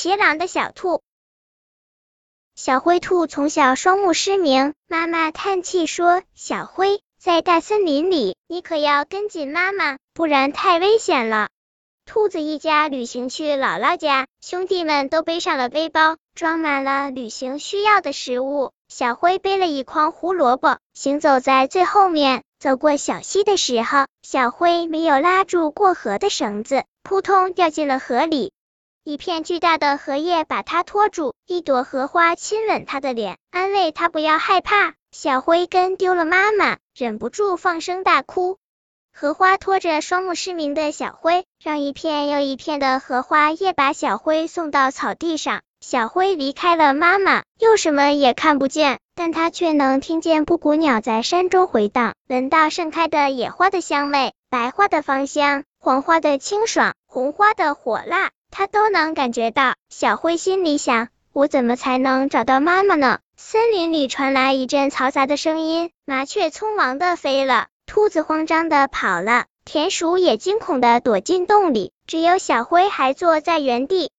骑狼的小兔。小灰兔从小双目失明，妈妈叹气说：“小灰，在大森林里，你可要跟紧妈妈，不然太危险了。”兔子一家旅行去姥姥家，兄弟们都背上了背包，装满了旅行需要的食物。小灰背了一筐胡萝卜，行走在最后面。走过小溪的时候，小灰没有拉住过河的绳子，扑通掉进了河里。一片巨大的荷叶把它拖住，一朵荷花亲吻它的脸，安慰它不要害怕。小灰跟丢了妈妈，忍不住放声大哭。荷花拖着双目失明的小灰，让一片又一片的荷花叶把小灰送到草地上。小灰离开了妈妈，又什么也看不见，但它却能听见布谷鸟在山中回荡，闻到盛开的野花的香味，白花的芳香，黄花的清爽，红花的火辣，它都能感觉到。小灰心里想：我怎么才能找到妈妈呢？森林里传来一阵嘈杂的声音，麻雀匆忙的飞了。兔子慌张的跑了，田鼠也惊恐的躲进洞里，只有小灰还坐在原地。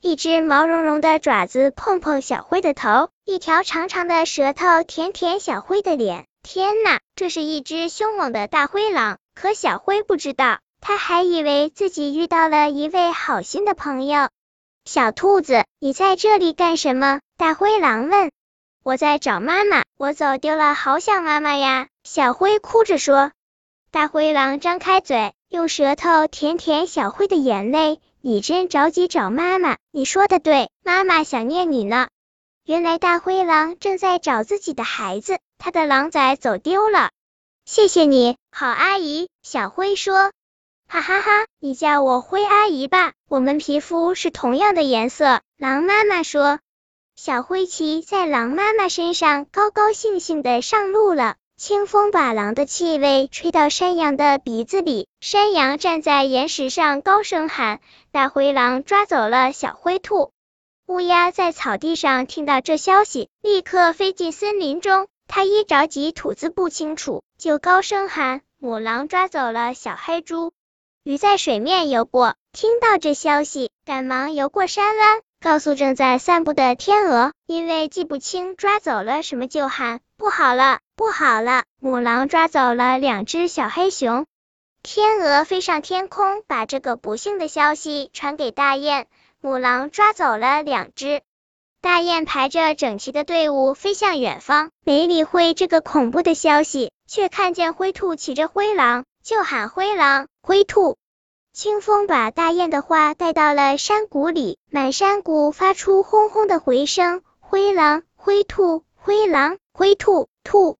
一只毛茸茸的爪子碰碰小灰的头，一条长长的舌头舔舔小灰的脸。天呐，这是一只凶猛的大灰狼！可小灰不知道，他还以为自己遇到了一位好心的朋友。小兔子，你在这里干什么？大灰狼问。我在找妈妈，我走丢了，好想妈妈呀！小灰哭着说。大灰狼张开嘴，用舌头舔舔小灰的眼泪。你真着急找妈妈，你说的对，妈妈想念你呢。原来大灰狼正在找自己的孩子，他的狼崽走丢了。谢谢你，好阿姨。小灰说。哈哈哈，你叫我灰阿姨吧，我们皮肤是同样的颜色。狼妈妈说。小灰旗在狼妈妈身上，高高兴兴的上路了。清风把狼的气味吹到山羊的鼻子里，山羊站在岩石上高声喊：“大灰狼抓走了小灰兔！”乌鸦在草地上听到这消息，立刻飞进森林中。它一着急吐字不清楚，就高声喊：“母狼抓走了小黑猪！”鱼在水面游过，听到这消息，赶忙游过山湾。告诉正在散步的天鹅，因为记不清抓走了什么，就喊不好了，不好了，母狼抓走了两只小黑熊。天鹅飞上天空，把这个不幸的消息传给大雁，母狼抓走了两只。大雁排着整齐的队伍飞向远方，没理会这个恐怖的消息，却看见灰兔骑着灰狼，就喊灰狼，灰兔。清风把大雁的话带到了山谷里，满山谷发出轰轰的回声。灰狼、灰兔、灰狼、灰兔、兔。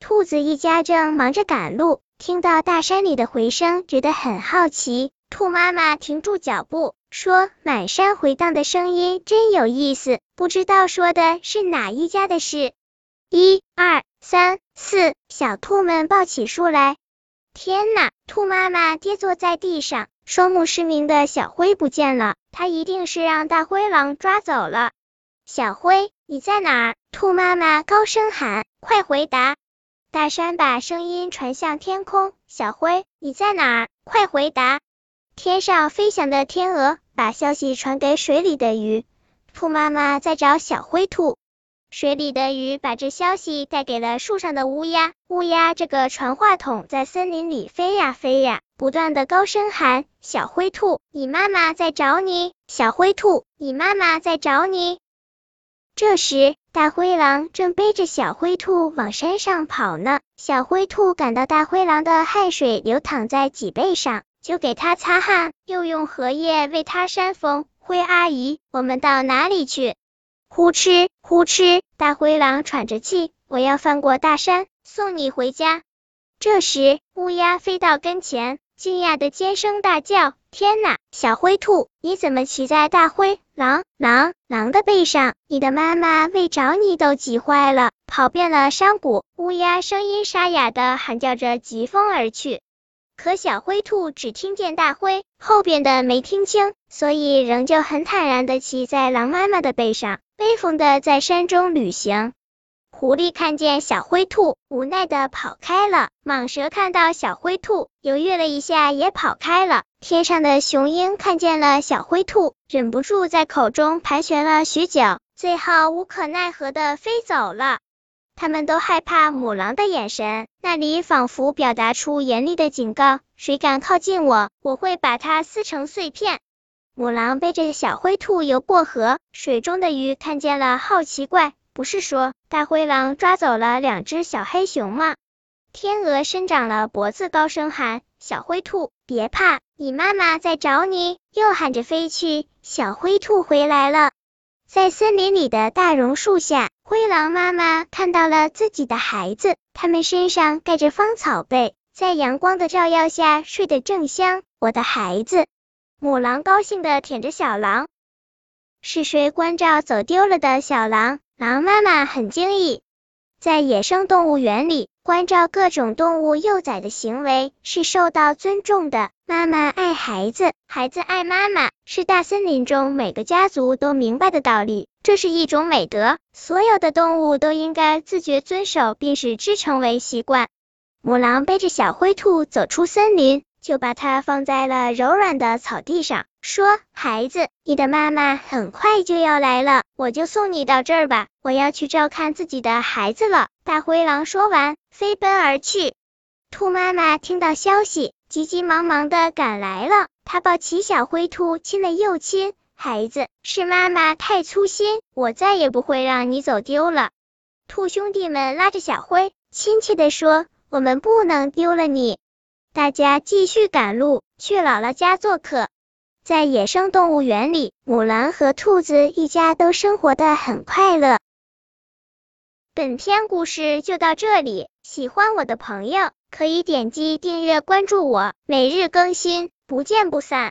兔子一家正忙着赶路，听到大山里的回声，觉得很好奇。兔妈妈停住脚步，说：“满山回荡的声音真有意思，不知道说的是哪一家的事。”一、二、三、四，小兔们抱起树来。天呐！兔妈妈跌坐在地上。双目失明的小灰不见了，它一定是让大灰狼抓走了。小灰，你在哪儿？兔妈妈高声喊：“快回答！”大山把声音传向天空：“小灰，你在哪儿？快回答！”天上飞翔的天鹅把消息传给水里的鱼：“兔妈妈在找小灰兔。”水里的鱼把这消息带给了树上的乌鸦，乌鸦这个传话筒在森林里飞呀飞呀，不断的高声喊：“小灰兔，你妈妈在找你！小灰兔，你妈妈在找你！”这时，大灰狼正背着小灰兔往山上跑呢。小灰兔感到大灰狼的汗水流淌在脊背上，就给它擦汗，又用荷叶为它扇风。灰阿姨，我们到哪里去？呼哧呼哧，大灰狼喘着气，我要翻过大山，送你回家。这时，乌鸦飞到跟前，惊讶的尖声大叫：“天哪！小灰兔，你怎么骑在大灰狼狼狼的背上？你的妈妈为找你都急坏了，跑遍了山谷。”乌鸦声音沙哑的喊叫着，疾风而去。可小灰兔只听见大灰，后边的没听清，所以仍旧很坦然的骑在狼妈妈的背上。威风的在山中旅行，狐狸看见小灰兔，无奈的跑开了。蟒蛇看到小灰兔，犹豫了一下，也跑开了。天上的雄鹰看见了小灰兔，忍不住在口中盘旋了许久，最后无可奈何的飞走了。他们都害怕母狼的眼神，那里仿佛表达出严厉的警告：谁敢靠近我，我会把它撕成碎片。母狼背着小灰兔游过河，水中的鱼看见了，好奇怪，不是说大灰狼抓走了两只小黑熊吗？天鹅伸长了脖子，高声喊：“小灰兔，别怕，你妈妈在找你。”又喊着飞去。小灰兔回来了，在森林里的大榕树下，灰狼妈妈看到了自己的孩子，他们身上盖着芳草被，在阳光的照耀下睡得正香。我的孩子，母狼高兴的舔着小狼。是谁关照走丢了的小狼？狼妈妈很惊异，在野生动物园里。关照各种动物幼崽的行为是受到尊重的。妈妈爱孩子，孩子爱妈妈，是大森林中每个家族都明白的道理。这是一种美德，所有的动物都应该自觉遵守，并使之成为习惯。母狼背着小灰兔走出森林。就把它放在了柔软的草地上，说：“孩子，你的妈妈很快就要来了，我就送你到这儿吧。我要去照看自己的孩子了。”大灰狼说完，飞奔而去。兔妈妈听到消息，急急忙忙的赶来了。她抱起小灰兔，亲了又亲。孩子，是妈妈太粗心，我再也不会让你走丢了。兔兄弟们拉着小灰，亲切的说：“我们不能丢了你。”大家继续赶路，去姥姥家做客。在野生动物园里，母狼和兔子一家都生活的很快乐。本篇故事就到这里，喜欢我的朋友可以点击订阅关注我，每日更新，不见不散。